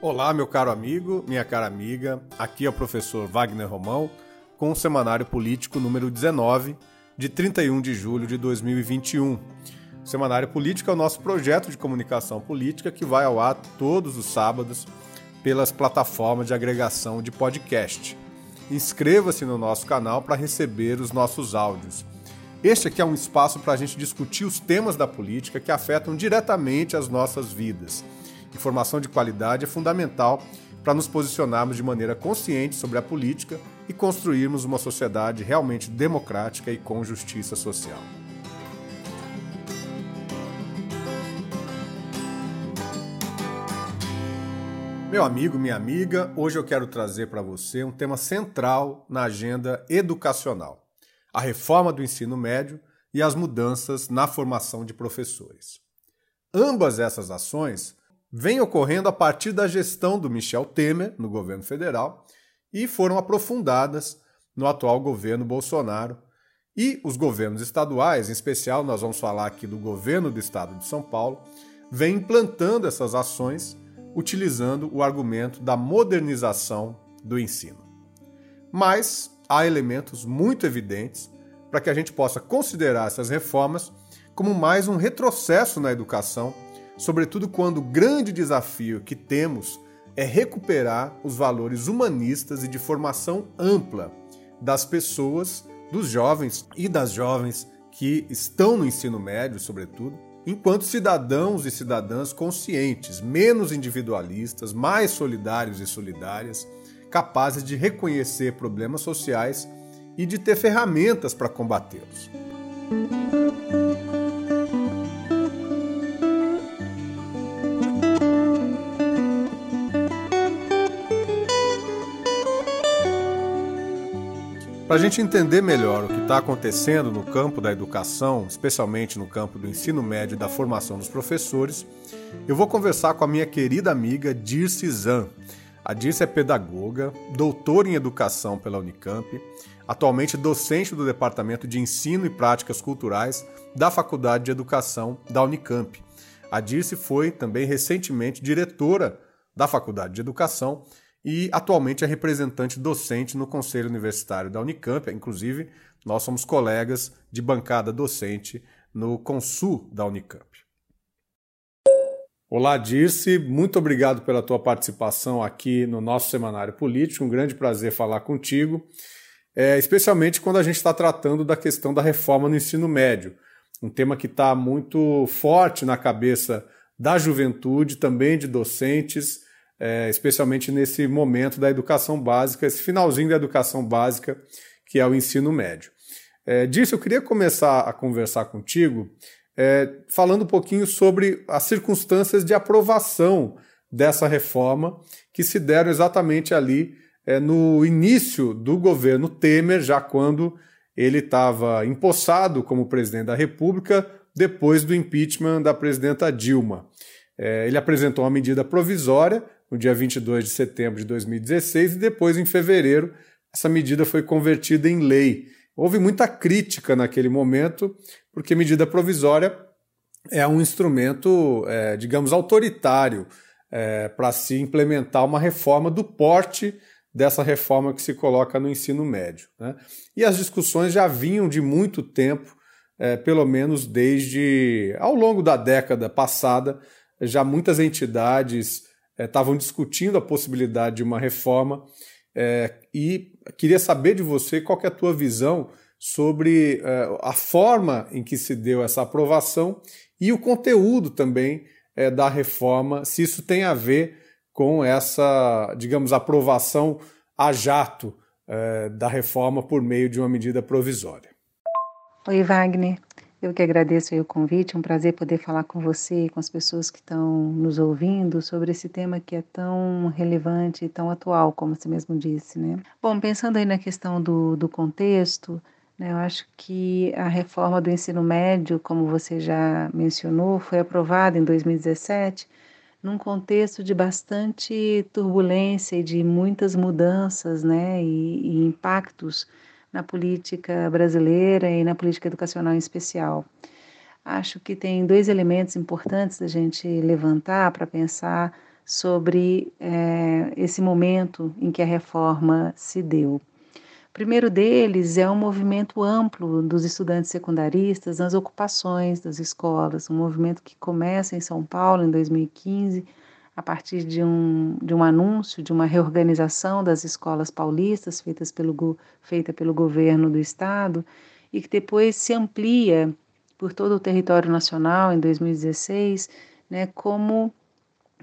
Olá, meu caro amigo, minha cara amiga. Aqui é o professor Wagner Romão com o Semanário Político número 19, de 31 de julho de 2021. O Semanário Político é o nosso projeto de comunicação política que vai ao ar todos os sábados pelas plataformas de agregação de podcast. Inscreva-se no nosso canal para receber os nossos áudios. Este aqui é um espaço para a gente discutir os temas da política que afetam diretamente as nossas vidas Informação de qualidade é fundamental para nos posicionarmos de maneira consciente sobre a política e construirmos uma sociedade realmente democrática e com justiça social. Meu amigo, minha amiga, hoje eu quero trazer para você um tema central na agenda educacional: a reforma do ensino médio e as mudanças na formação de professores. Ambas essas ações vem ocorrendo a partir da gestão do Michel Temer no governo federal e foram aprofundadas no atual governo Bolsonaro. E os governos estaduais, em especial nós vamos falar aqui do governo do estado de São Paulo, vem implantando essas ações utilizando o argumento da modernização do ensino. Mas há elementos muito evidentes para que a gente possa considerar essas reformas como mais um retrocesso na educação sobretudo quando o grande desafio que temos é recuperar os valores humanistas e de formação ampla das pessoas, dos jovens e das jovens que estão no ensino médio, sobretudo, enquanto cidadãos e cidadãs conscientes, menos individualistas, mais solidários e solidárias, capazes de reconhecer problemas sociais e de ter ferramentas para combatê-los. Para a gente entender melhor o que está acontecendo no campo da educação, especialmente no campo do ensino médio e da formação dos professores, eu vou conversar com a minha querida amiga Dirce Zan. A Dirce é pedagoga, doutora em educação pela Unicamp, atualmente docente do Departamento de Ensino e Práticas Culturais da Faculdade de Educação da Unicamp. A Dirce foi também recentemente diretora da Faculdade de Educação e atualmente é representante docente no Conselho Universitário da Unicamp. Inclusive, nós somos colegas de bancada docente no Consul da Unicamp. Olá, Dirce, muito obrigado pela tua participação aqui no nosso Semanário Político. Um grande prazer falar contigo, é, especialmente quando a gente está tratando da questão da reforma no ensino médio, um tema que está muito forte na cabeça da juventude, também de docentes é, especialmente nesse momento da educação básica, esse finalzinho da educação básica, que é o ensino médio. É, disso, eu queria começar a conversar contigo é, falando um pouquinho sobre as circunstâncias de aprovação dessa reforma que se deram exatamente ali é, no início do governo Temer, já quando ele estava empossado como presidente da República, depois do impeachment da presidenta Dilma. É, ele apresentou uma medida provisória no dia 22 de setembro de 2016 e depois, em fevereiro, essa medida foi convertida em lei. Houve muita crítica naquele momento, porque medida provisória é um instrumento, é, digamos, autoritário é, para se implementar uma reforma do porte dessa reforma que se coloca no ensino médio. Né? E as discussões já vinham de muito tempo, é, pelo menos desde ao longo da década passada, já muitas entidades estavam é, discutindo a possibilidade de uma reforma é, e queria saber de você qual é a tua visão sobre é, a forma em que se deu essa aprovação e o conteúdo também é, da reforma, se isso tem a ver com essa, digamos, aprovação a jato é, da reforma por meio de uma medida provisória. Oi, Wagner. Eu que agradeço o convite, é um prazer poder falar com você e com as pessoas que estão nos ouvindo sobre esse tema que é tão relevante e tão atual, como você mesmo disse, né? Bom, pensando aí na questão do, do contexto, né, eu acho que a reforma do ensino médio, como você já mencionou, foi aprovada em 2017 num contexto de bastante turbulência e de muitas mudanças, né, e, e impactos na política brasileira e na política educacional em especial. Acho que tem dois elementos importantes da gente levantar para pensar sobre é, esse momento em que a reforma se deu. O primeiro deles é um movimento amplo dos estudantes secundaristas nas ocupações das escolas, um movimento que começa em São Paulo em 2015, a partir de um, de um anúncio de uma reorganização das escolas paulistas feitas pelo, feita pelo governo do estado e que depois se amplia por todo o território nacional em 2016, né, como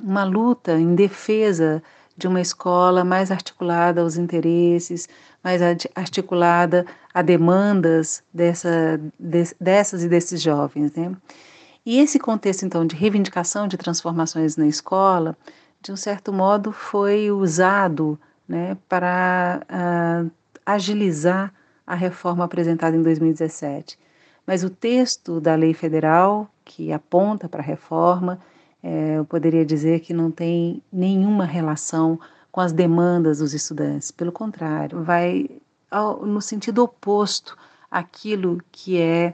uma luta em defesa de uma escola mais articulada aos interesses, mais articulada a demandas dessa, de, dessas e desses jovens. Né? E esse contexto, então, de reivindicação de transformações na escola, de um certo modo, foi usado né, para uh, agilizar a reforma apresentada em 2017. Mas o texto da lei federal, que aponta para a reforma, é, eu poderia dizer que não tem nenhuma relação com as demandas dos estudantes. Pelo contrário, vai ao, no sentido oposto àquilo que é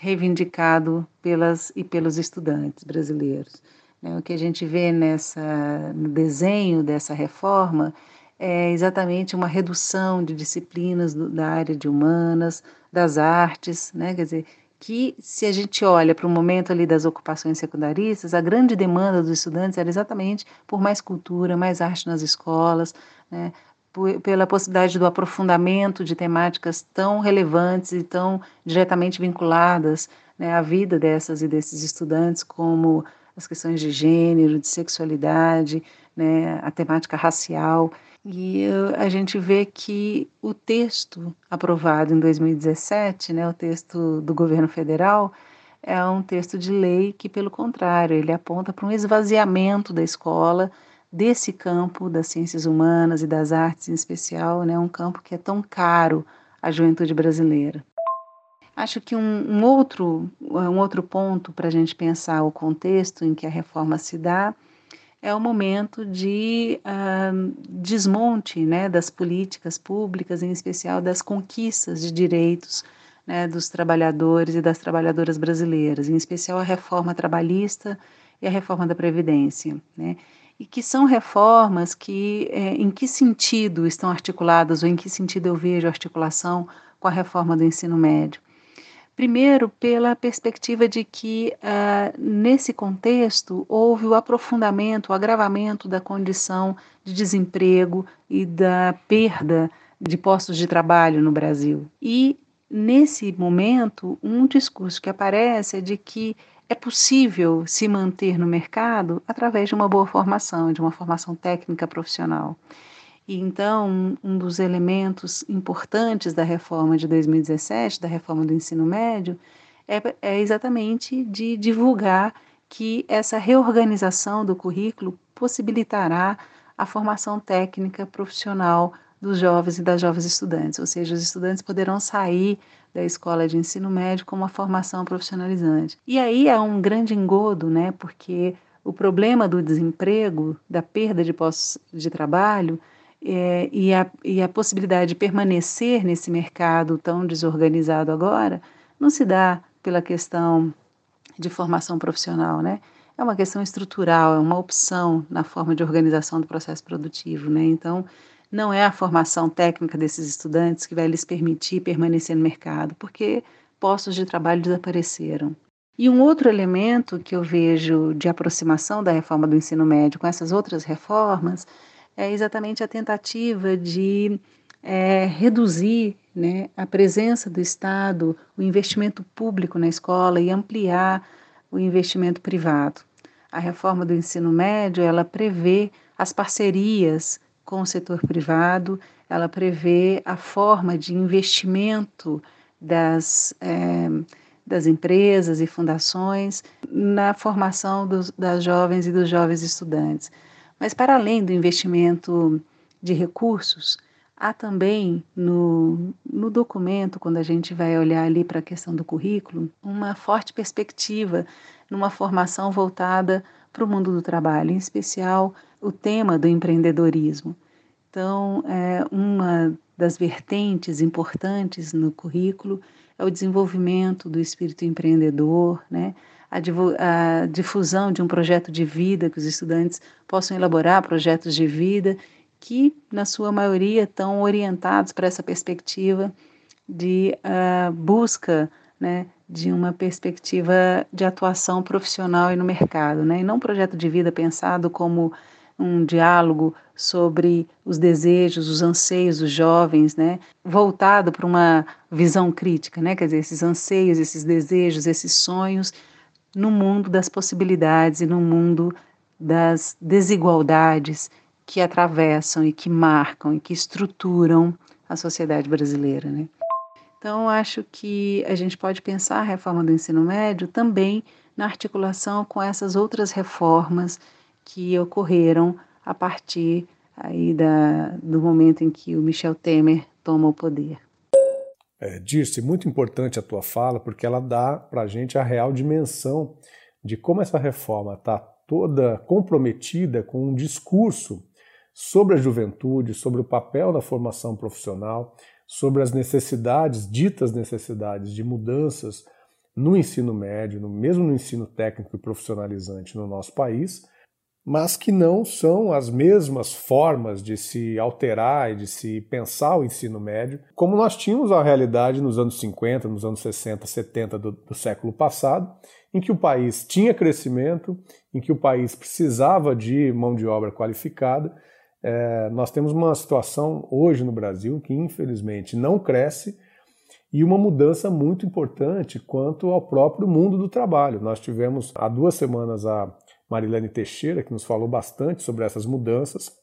reivindicado pelas e pelos estudantes brasileiros. Né? O que a gente vê nessa, no desenho dessa reforma é exatamente uma redução de disciplinas do, da área de humanas, das artes, né? quer dizer, que se a gente olha para o momento ali das ocupações secundaristas, a grande demanda dos estudantes era exatamente por mais cultura, mais arte nas escolas, né, pela possibilidade do aprofundamento de temáticas tão relevantes e tão diretamente vinculadas né, à vida dessas e desses estudantes, como as questões de gênero, de sexualidade, né, a temática racial. E a gente vê que o texto aprovado em 2017, né, o texto do governo federal, é um texto de lei que, pelo contrário, ele aponta para um esvaziamento da escola desse campo das ciências humanas e das artes em especial, né, um campo que é tão caro à juventude brasileira. Acho que um, um outro, um outro ponto para a gente pensar o contexto em que a reforma se dá é o momento de uh, desmonte né, das políticas públicas, em especial das conquistas de direitos né, dos trabalhadores e das trabalhadoras brasileiras, em especial a reforma trabalhista e a reforma da Previdência. Né, e que são reformas que, é, em que sentido estão articuladas, ou em que sentido eu vejo a articulação com a reforma do ensino médio? Primeiro, pela perspectiva de que, uh, nesse contexto, houve o aprofundamento, o agravamento da condição de desemprego e da perda de postos de trabalho no Brasil. E, nesse momento, um discurso que aparece é de que é possível se manter no mercado através de uma boa formação, de uma formação técnica profissional. E então, um dos elementos importantes da reforma de 2017, da reforma do ensino médio, é, é exatamente de divulgar que essa reorganização do currículo possibilitará a formação técnica profissional dos jovens e das jovens estudantes, ou seja, os estudantes poderão sair da escola de ensino médio com uma formação profissionalizante. E aí há um grande engodo, né, porque o problema do desemprego, da perda de postos de trabalho, é, e, a, e a possibilidade de permanecer nesse mercado tão desorganizado agora não se dá pela questão de formação profissional, né? É uma questão estrutural, é uma opção na forma de organização do processo produtivo, né? Então, não é a formação técnica desses estudantes que vai lhes permitir permanecer no mercado, porque postos de trabalho desapareceram. E um outro elemento que eu vejo de aproximação da reforma do ensino médio com essas outras reformas é exatamente a tentativa de é, reduzir né, a presença do Estado, o investimento público na escola e ampliar o investimento privado. A reforma do ensino médio ela prevê as parcerias com o setor privado, ela prevê a forma de investimento das, é, das empresas e fundações na formação dos, das jovens e dos jovens estudantes. Mas, para além do investimento de recursos, há também no, no documento, quando a gente vai olhar ali para a questão do currículo, uma forte perspectiva numa formação voltada para o mundo do trabalho, em especial o tema do empreendedorismo. Então, é, uma das vertentes importantes no currículo é o desenvolvimento do espírito empreendedor, né? a, a difusão de um projeto de vida, que os estudantes possam elaborar projetos de vida que, na sua maioria, estão orientados para essa perspectiva de uh, busca né, de uma perspectiva de atuação profissional e no mercado, né, e não um projeto de vida pensado como um diálogo sobre os desejos, os anseios dos jovens, né, voltado para uma visão crítica, né, quer dizer, esses anseios, esses desejos, esses sonhos no mundo das possibilidades e no mundo das desigualdades que atravessam e que marcam e que estruturam a sociedade brasileira, né? Então, acho que a gente pode pensar a reforma do ensino médio também na articulação com essas outras reformas que ocorreram a partir aí da, do momento em que o Michel Temer toma o poder. É, Dirce, muito importante a tua fala, porque ela dá para a gente a real dimensão de como essa reforma está toda comprometida com um discurso sobre a juventude, sobre o papel da formação profissional, sobre as necessidades, ditas necessidades de mudanças no ensino médio, no, mesmo no ensino técnico e profissionalizante no nosso país, mas que não são as mesmas formas de se alterar e de se pensar o ensino médio, como nós tínhamos a realidade nos anos 50, nos anos 60, 70 do, do século passado, em que o país tinha crescimento, em que o país precisava de mão de obra qualificada. É, nós temos uma situação hoje no Brasil que, infelizmente, não cresce e uma mudança muito importante quanto ao próprio mundo do trabalho. Nós tivemos há duas semanas a Marilene Teixeira, que nos falou bastante sobre essas mudanças,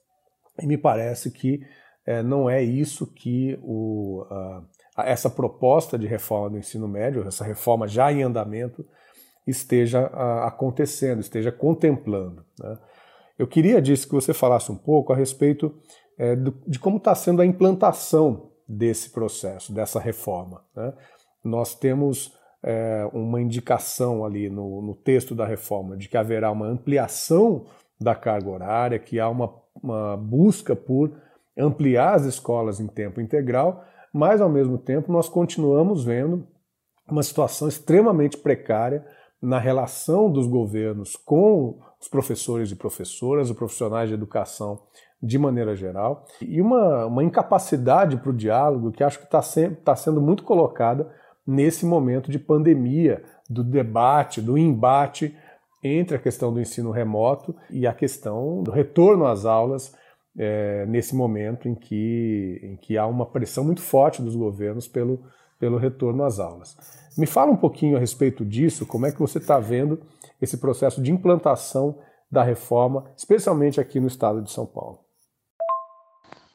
e me parece que é, não é isso que o, essa proposta de reforma do ensino médio, essa reforma já em andamento, esteja acontecendo, esteja contemplando. Né? Eu queria, disse, que você falasse um pouco a respeito é, do, de como está sendo a implantação desse processo, dessa reforma. Né? Nós temos é, uma indicação ali no, no, texto da reforma de que haverá uma ampliação da carga horária, que há uma, uma busca por ampliar as escolas em tempo integral, mas ao mesmo tempo nós continuamos vendo uma situação extremamente precária na relação dos governos com os professores e professoras, os profissionais de educação de maneira geral, e uma, uma incapacidade para o diálogo que acho que está tá sendo muito colocada nesse momento de pandemia, do debate, do embate entre a questão do ensino remoto e a questão do retorno às aulas é, nesse momento em que, em que há uma pressão muito forte dos governos pelo, pelo retorno às aulas. Me fala um pouquinho a respeito disso, como é que você está vendo esse processo de implantação da reforma, especialmente aqui no estado de São Paulo.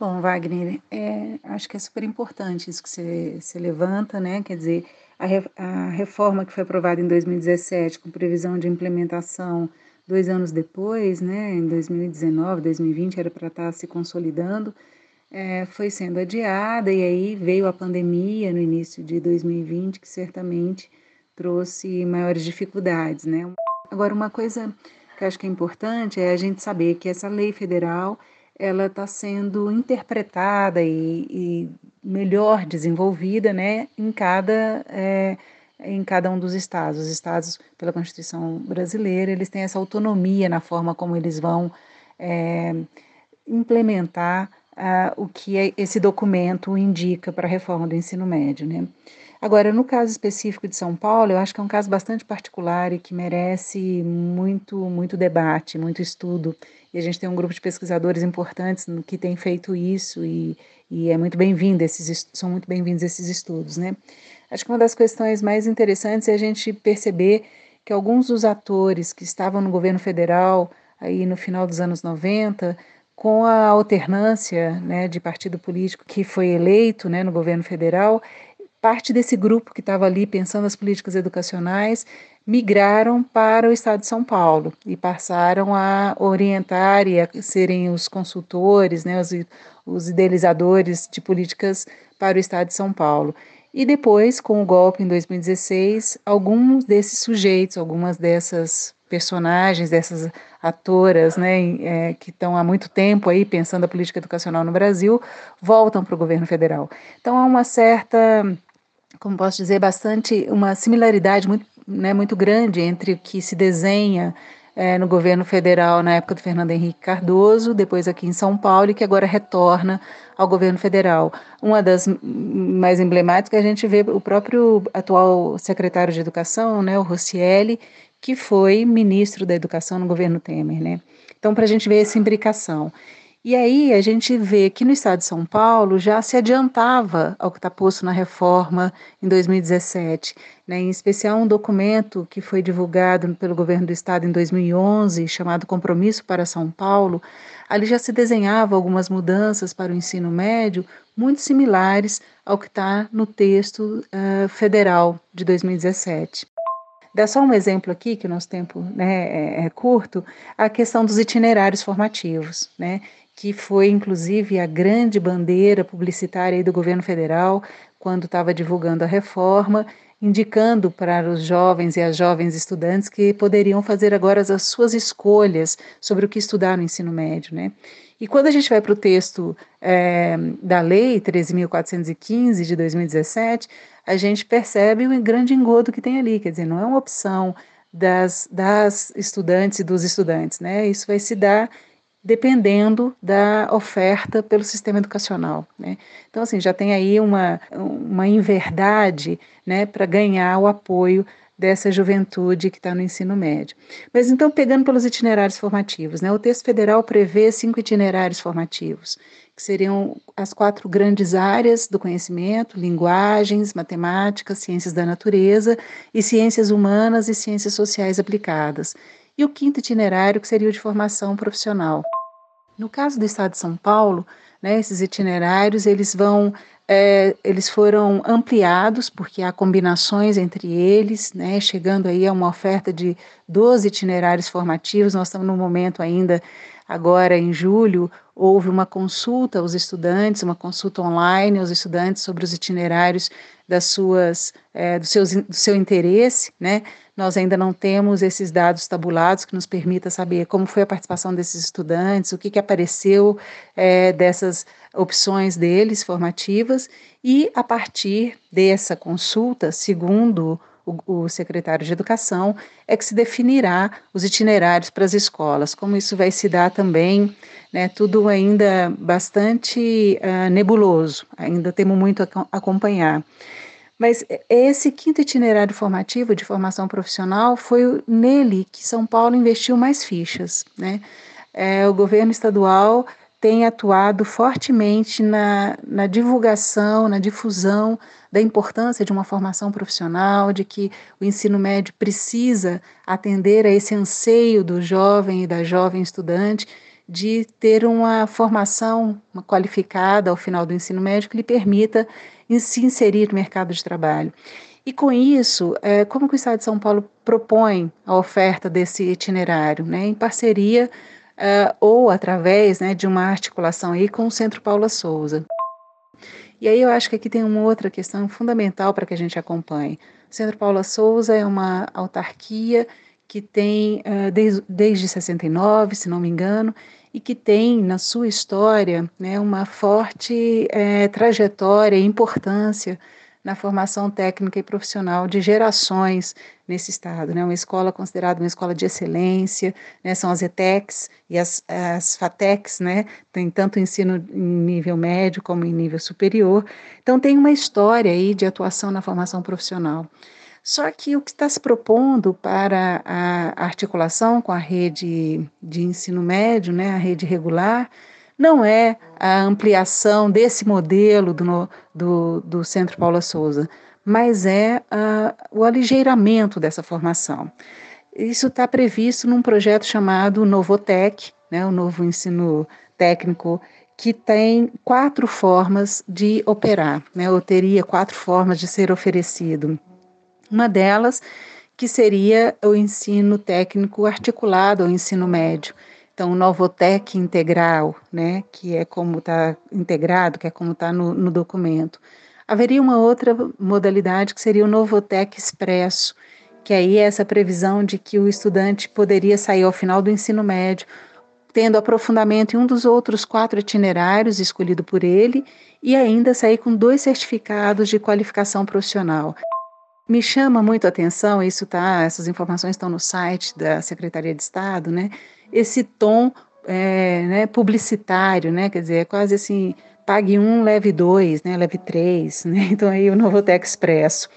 Bom, Wagner, é, acho que é super importante isso que você, você levanta, né? Quer dizer, a, re, a reforma que foi aprovada em 2017, com previsão de implementação dois anos depois, né, em 2019, 2020, era para estar tá se consolidando, é, foi sendo adiada, e aí veio a pandemia no início de 2020, que certamente trouxe maiores dificuldades, né. Agora, uma coisa que acho que é importante é a gente saber que essa lei federal ela está sendo interpretada e, e, melhor desenvolvida né, em, cada, é, em cada um dos estados. Os estados, pela Constituição brasileira, eles têm essa autonomia na forma como eles vão é, implementar ah, o que é, esse documento indica para a reforma do ensino médio. Né? Agora, no caso específico de São Paulo, eu acho que é um caso bastante particular e que merece muito, muito debate, muito estudo. E a gente tem um grupo de pesquisadores importantes que tem feito isso e, e é muito bem-vindo esses são muito bem-vindos esses estudos, né? Acho que uma das questões mais interessantes é a gente perceber que alguns dos atores que estavam no governo federal aí no final dos anos 90 com a alternância né, de partido político que foi eleito né, no governo federal, parte desse grupo que estava ali pensando as políticas educacionais migraram para o estado de São Paulo e passaram a orientar e a serem os consultores, né, os, os idealizadores de políticas para o estado de São Paulo. E depois, com o golpe em 2016, alguns desses sujeitos, algumas dessas personagens, dessas atoras, né, é, que estão há muito tempo aí pensando a política educacional no Brasil, voltam para o governo federal. Então há uma certa como posso dizer, bastante uma similaridade muito né, muito grande entre o que se desenha é, no governo federal na época do Fernando Henrique Cardoso, depois aqui em São Paulo e que agora retorna ao governo federal. Uma das mais emblemáticas a gente vê o próprio atual secretário de Educação, né, o Rossielli, que foi ministro da Educação no governo Temer, né? Então, para a gente ver essa imbricação. E aí a gente vê que no estado de São Paulo já se adiantava ao que está posto na reforma em 2017, né? em especial um documento que foi divulgado pelo governo do estado em 2011, chamado Compromisso para São Paulo. Ali já se desenhava algumas mudanças para o ensino médio muito similares ao que está no texto uh, federal de 2017. Dá só um exemplo aqui, que o nosso tempo né, é, é curto, a questão dos itinerários formativos, né, que foi inclusive a grande bandeira publicitária do governo federal quando estava divulgando a reforma, indicando para os jovens e as jovens estudantes que poderiam fazer agora as suas escolhas sobre o que estudar no ensino médio, né? E quando a gente vai para o texto é, da Lei 13.415 de 2017, a gente percebe o grande engodo que tem ali, quer dizer, não é uma opção das, das estudantes e dos estudantes, né? Isso vai se dar dependendo da oferta pelo sistema educacional, né? Então, assim, já tem aí uma, uma inverdade, né, para ganhar o apoio dessa juventude que está no ensino médio. Mas então, pegando pelos itinerários formativos, né, o texto federal prevê cinco itinerários formativos que seriam as quatro grandes áreas do conhecimento: linguagens, matemática, ciências da natureza e ciências humanas e ciências sociais aplicadas. E o quinto itinerário, que seria o de formação profissional. No caso do Estado de São Paulo, né, esses itinerários eles vão é, eles foram ampliados porque há combinações entre eles, né, chegando aí a uma oferta de 12 itinerários formativos. Nós estamos no momento ainda Agora, em julho, houve uma consulta aos estudantes, uma consulta online aos estudantes sobre os itinerários das suas, é, do, seus, do seu interesse, né? Nós ainda não temos esses dados tabulados que nos permita saber como foi a participação desses estudantes, o que, que apareceu é, dessas opções deles formativas, e a partir dessa consulta, segundo o, o, secretário de Educação, é que se definirá os itinerários para as escolas. Como isso vai se dar também, né, tudo ainda bastante uh, nebuloso, ainda temos muito a acompanhar. Mas esse quinto itinerário formativo de formação profissional foi nele que São Paulo investiu mais fichas. Né? É, o governo estadual tem atuado fortemente na, na divulgação, na difusão da importância de uma formação profissional, de que o ensino médio precisa atender a esse anseio do jovem e da jovem estudante de ter uma formação qualificada ao final do ensino médio que lhe permita se inserir no mercado de trabalho. E com isso, é, como que o Estado de São Paulo propõe a oferta desse itinerário, né, em parceria uh, ou através né, de uma articulação aí com o Centro Paula Souza. E aí eu acho que aqui tem uma outra questão fundamental para que a gente acompanhe. O Centro Paula Souza é uma autarquia que tem uh, desde, desde 69, se não me engano, e que tem na sua história né, uma forte é, trajetória e importância na formação técnica e profissional de gerações nesse estado. Né? Uma escola considerada uma escola de excelência, né? são as ETECs e as, as FATECs, né? tem tanto ensino em nível médio como em nível superior. Então, tem uma história aí de atuação na formação profissional. Só que o que está se propondo para a articulação com a rede de ensino médio, né, a rede regular, não é a ampliação desse modelo do, do, do Centro Paula Souza, mas é o aligeiramento dessa formação. Isso está previsto num projeto chamado Novotec, né, o novo ensino técnico, que tem quatro formas de operar, né, ou teria quatro formas de ser oferecido. Uma delas que seria o ensino técnico articulado ao ensino médio, então, o Novotec integral, né, que é como está integrado, que é como está no, no, documento. Haveria uma outra modalidade que seria o Novotec expresso, que aí é essa previsão de que o estudante poderia sair ao final do ensino médio tendo aprofundamento em um dos outros quatro itinerários escolhido por ele e ainda sair com dois certificados de qualificação profissional. Me chama muito a atenção, isso tá, essas informações estão no site da Secretaria de Estado, né? Esse tom é, né, publicitário, né? Quer dizer, é quase assim, pague um, leve dois, né? Leve três, né? Então aí o Novotec Expresso.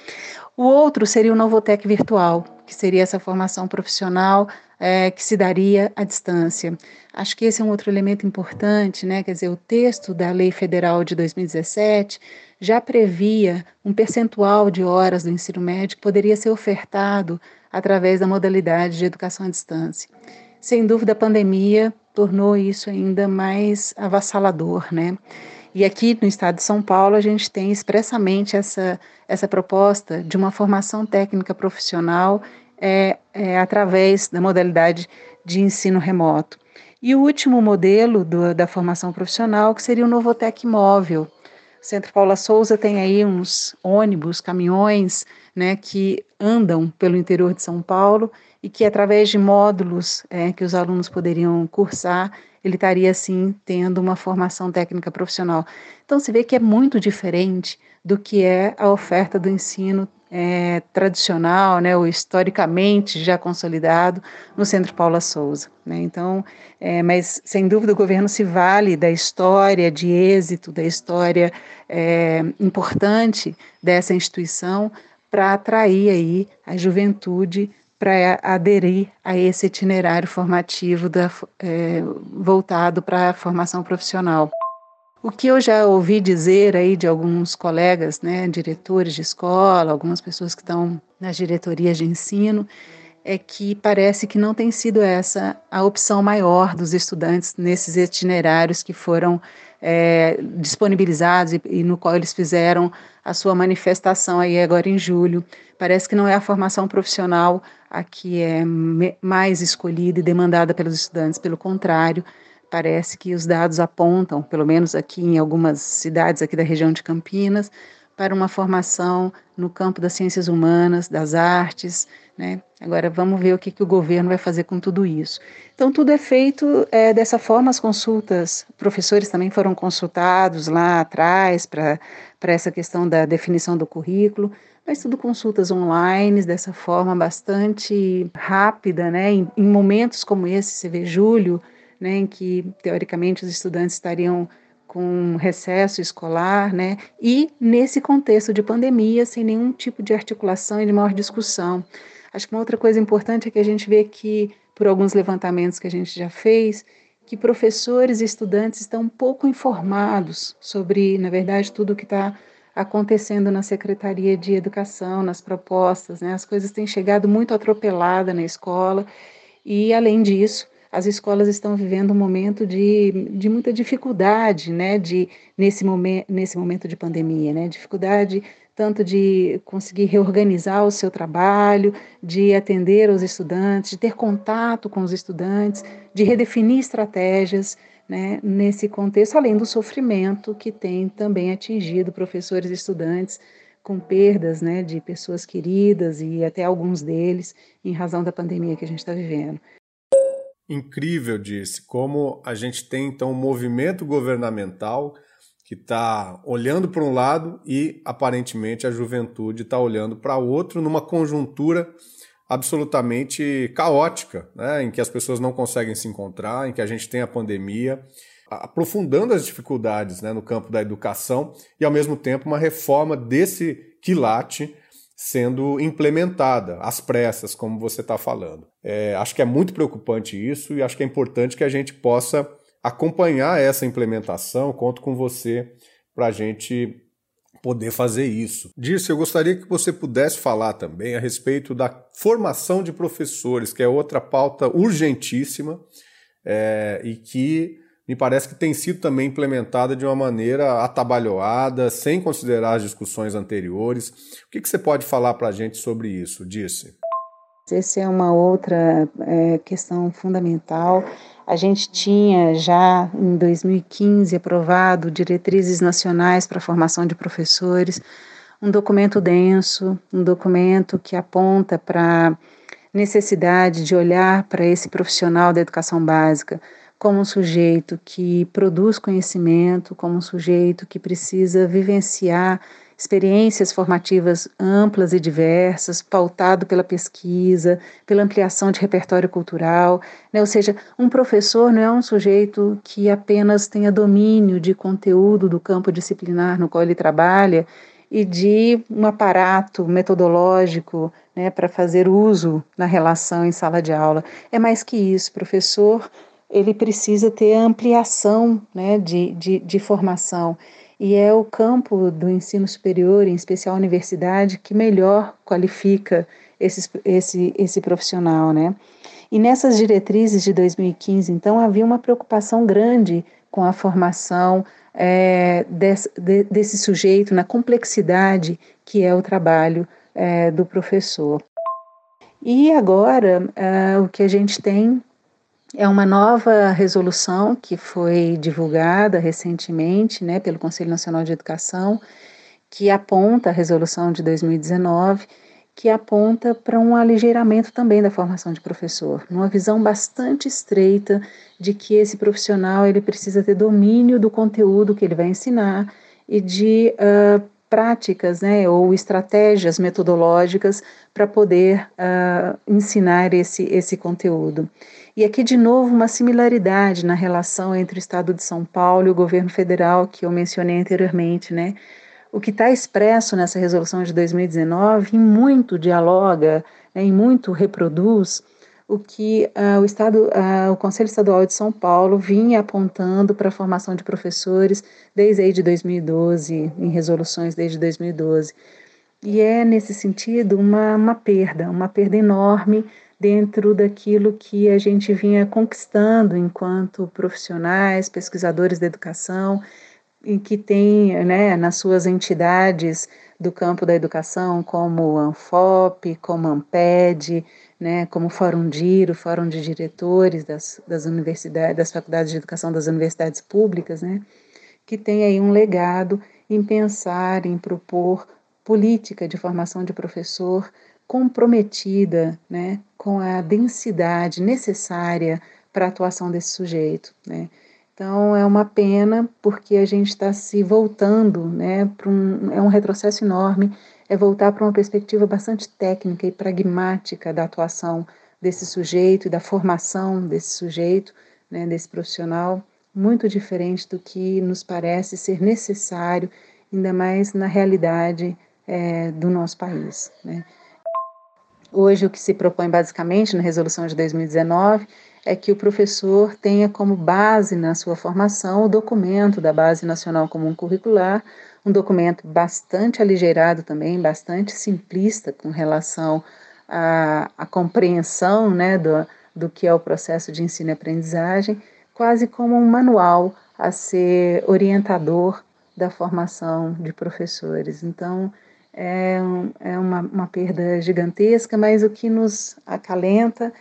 O outro seria o Novotec Virtual, que seria essa formação profissional é, que se daria à distância. Acho que esse é um outro elemento importante, né? Quer dizer, o texto da Lei Federal de 2017 já previa um percentual de horas do ensino médio que poderia ser ofertado através da modalidade de educação à distância. Sem dúvida, a pandemia tornou isso ainda mais avassalador, né? E aqui no estado de São Paulo, a gente tem expressamente essa, essa proposta de uma formação técnica profissional é, é, através da modalidade de ensino remoto. E o último modelo do, da formação profissional, que seria o Novotec Móvel. O Centro Paula Souza tem aí uns ônibus, caminhões, né, que andam pelo interior de São Paulo e que, através de módulos é, que os alunos poderiam cursar, ele estaria, assim, tendo uma formação técnica profissional. Então, se vê que é muito diferente do que é a oferta do ensino é, tradicional, né, ou historicamente já consolidado no Centro Paula Souza. Né? Então, é, mas sem dúvida o governo se vale da história de êxito, da história é, importante dessa instituição para atrair aí a juventude para aderir a esse itinerário formativo da, é, voltado para a formação profissional. O que eu já ouvi dizer aí de alguns colegas, né, diretores de escola, algumas pessoas que estão nas diretorias de ensino, é que parece que não tem sido essa a opção maior dos estudantes nesses itinerários que foram é, disponibilizados e, e, no qual eles fizeram a sua manifestação aí agora em julho. Parece que não é a formação profissional a que é mais escolhida e demandada pelos estudantes, pelo contrário, parece que os dados apontam, pelo menos aqui em algumas cidades aqui da região de Campinas, para uma formação no campo das ciências humanas, das artes, né? Agora vamos ver o que, que o governo vai fazer com tudo isso. Então tudo é feito é, dessa forma, as consultas, professores também foram consultados lá atrás para essa questão da definição do currículo, mas tudo consultas online, dessa forma bastante rápida, né? Em, em momentos como esse, você vê julho, né, em que teoricamente os estudantes estariam com recesso escolar, né, e nesse contexto de pandemia, sem nenhum tipo de articulação e de maior discussão. Acho que uma outra coisa importante é que a gente vê que, por alguns levantamentos que a gente já fez, que professores e estudantes estão pouco informados sobre, na verdade, tudo o que está acontecendo na Secretaria de Educação, nas propostas, né? As coisas têm chegado muito atropelada na escola e, além disso, as escolas estão vivendo um momento de, de muita dificuldade, né, de, nesse, momen nesse momento de pandemia, né, dificuldade tanto de conseguir reorganizar o seu trabalho, de atender os estudantes, de ter contato com os estudantes, de redefinir estratégias, né, nesse contexto, além do sofrimento que tem também atingido professores e estudantes com perdas né, de pessoas queridas e até alguns deles em razão da pandemia que a gente está vivendo incrível disse, como a gente tem então um movimento governamental que está olhando para um lado e aparentemente a juventude está olhando para outro numa conjuntura absolutamente caótica, né, em que as pessoas não conseguem se encontrar, em que a gente tem a pandemia, aprofundando as dificuldades né, no campo da educação e ao mesmo tempo uma reforma desse quilate sendo implementada às pressas, como você está falando. É, acho que é muito preocupante isso e acho que é importante que a gente possa acompanhar essa implementação. Conto com você para a gente poder fazer isso. Disso, eu gostaria que você pudesse falar também a respeito da formação de professores, que é outra pauta urgentíssima é, e que me parece que tem sido também implementada de uma maneira atabalhoada, sem considerar as discussões anteriores. O que, que você pode falar para a gente sobre isso, Disse? Essa é uma outra é, questão fundamental. A gente tinha já em 2015 aprovado diretrizes nacionais para a formação de professores, um documento denso, um documento que aponta para necessidade de olhar para esse profissional da educação básica como um sujeito que produz conhecimento, como um sujeito que precisa vivenciar experiências formativas amplas e diversas, pautado pela pesquisa, pela ampliação de repertório cultural, né? ou seja, um professor não é um sujeito que apenas tenha domínio de conteúdo do campo disciplinar no qual ele trabalha e de um aparato metodológico né, para fazer uso na relação em sala de aula. É mais que isso, professor, ele precisa ter ampliação né, de, de, de formação e é o campo do ensino superior, em especial a universidade, que melhor qualifica esse, esse, esse profissional, né? E nessas diretrizes de 2015, então, havia uma preocupação grande com a formação é, desse, de, desse sujeito na complexidade que é o trabalho é, do professor. E agora, é, o que a gente tem é uma nova resolução que foi divulgada recentemente né, pelo Conselho Nacional de Educação, que aponta a resolução de 2019, que aponta para um aligeiramento também da formação de professor, numa visão bastante estreita de que esse profissional ele precisa ter domínio do conteúdo que ele vai ensinar e de uh, práticas né, ou estratégias metodológicas para poder uh, ensinar esse, esse conteúdo. E aqui, de novo, uma similaridade na relação entre o Estado de São Paulo e o governo federal, que eu mencionei anteriormente, né? O que está expresso nessa resolução de 2019 em muito dialoga, né, em muito reproduz o que uh, o Estado, uh, o Conselho Estadual de São Paulo vinha apontando para a formação de professores desde aí de 2012, em resoluções desde 2012. E é, nesse sentido, uma, uma perda, uma perda enorme dentro daquilo que a gente vinha conquistando enquanto profissionais, pesquisadores da educação, e que tem né, nas suas entidades do campo da educação, como ANFOP, como a AMPED, né, como o Fórum DIRO, Fórum de Diretores das, das universidades, das faculdades de educação das universidades públicas, né, que tem aí um legado em pensar, em propor política de formação de professor comprometida né, com a densidade necessária para a atuação desse sujeito. Né. Então é uma pena porque a gente está se voltando, né, para um, é um retrocesso enorme, é voltar para uma perspectiva bastante técnica e pragmática da atuação desse sujeito e da formação desse sujeito, né, desse profissional, muito diferente do que nos parece ser necessário, ainda mais na realidade é, do nosso país. Né. Hoje, o que se propõe basicamente na resolução de 2019 é que o professor tenha como base na sua formação o documento da Base Nacional Comum Curricular, um documento bastante aligeirado também, bastante simplista com relação à, à compreensão né, do, do que é o processo de ensino e aprendizagem, quase como um manual a ser orientador da formação de professores. Então, é, é uma, uma perda gigantesca, mas o que nos acalenta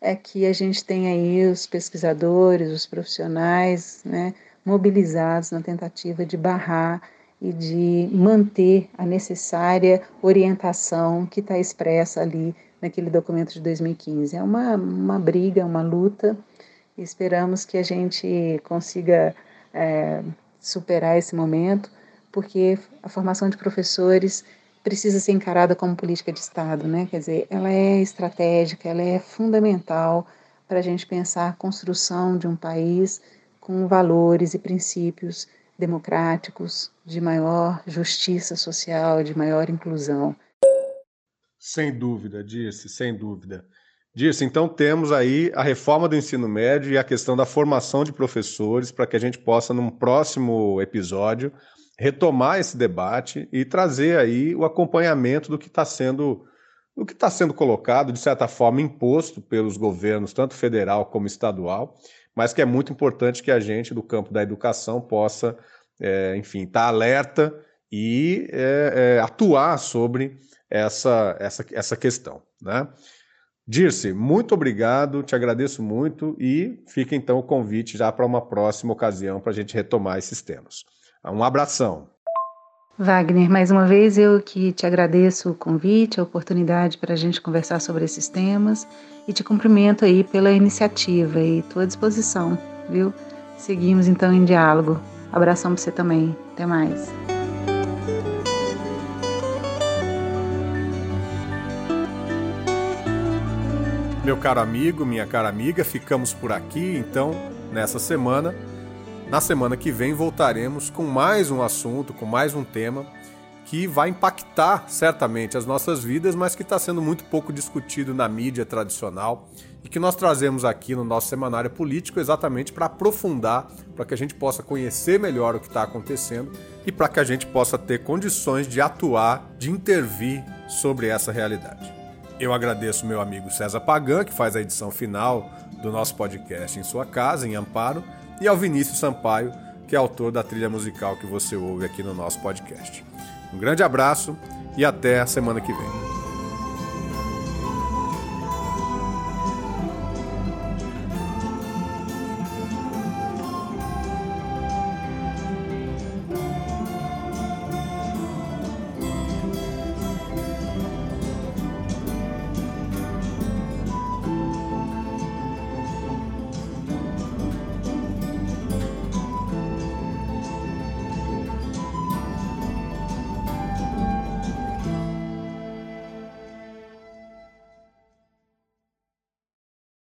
é que a gente tem aí os pesquisadores, os profissionais, né, mobilizados na tentativa de barrar e de manter a necessária orientação que está expressa ali naquele documento de 2015. É uma, uma briga, uma luta, e esperamos que a gente consiga é, superar esse momento, porque a formação de professores precisa ser encarada como política de Estado, né? Quer dizer, ela é estratégica, ela é fundamental para a gente pensar a construção de um país com valores e princípios democráticos, de maior justiça social, de maior inclusão. Sem dúvida, Dirce, sem dúvida. Dirce, então temos aí a reforma do ensino médio e a questão da formação de professores para que a gente possa, num próximo episódio, retomar esse debate e trazer aí o acompanhamento do que está sendo o que está sendo colocado, de certa forma, imposto pelos governos, tanto federal como estadual, mas que é muito importante que a gente, do campo da educação, possa, é, enfim, estar tá alerta e é, é, atuar sobre essa, essa, essa questão. Né? Dirce, muito obrigado, te agradeço muito e fica então o convite já para uma próxima ocasião para a gente retomar esses temas. Um abração. Wagner, mais uma vez eu que te agradeço o convite, a oportunidade para a gente conversar sobre esses temas e te cumprimento aí pela iniciativa e tua disposição, viu? Seguimos então em diálogo. Abração para você também. Até mais. Meu caro amigo, minha cara amiga, ficamos por aqui então nessa semana na semana que vem voltaremos com mais um assunto, com mais um tema que vai impactar certamente as nossas vidas, mas que está sendo muito pouco discutido na mídia tradicional e que nós trazemos aqui no nosso semanário político exatamente para aprofundar, para que a gente possa conhecer melhor o que está acontecendo e para que a gente possa ter condições de atuar, de intervir sobre essa realidade. Eu agradeço meu amigo César Pagan, que faz a edição final do nosso podcast em sua casa, em Amparo, e ao Vinícius Sampaio, que é autor da trilha musical que você ouve aqui no nosso podcast. Um grande abraço e até a semana que vem.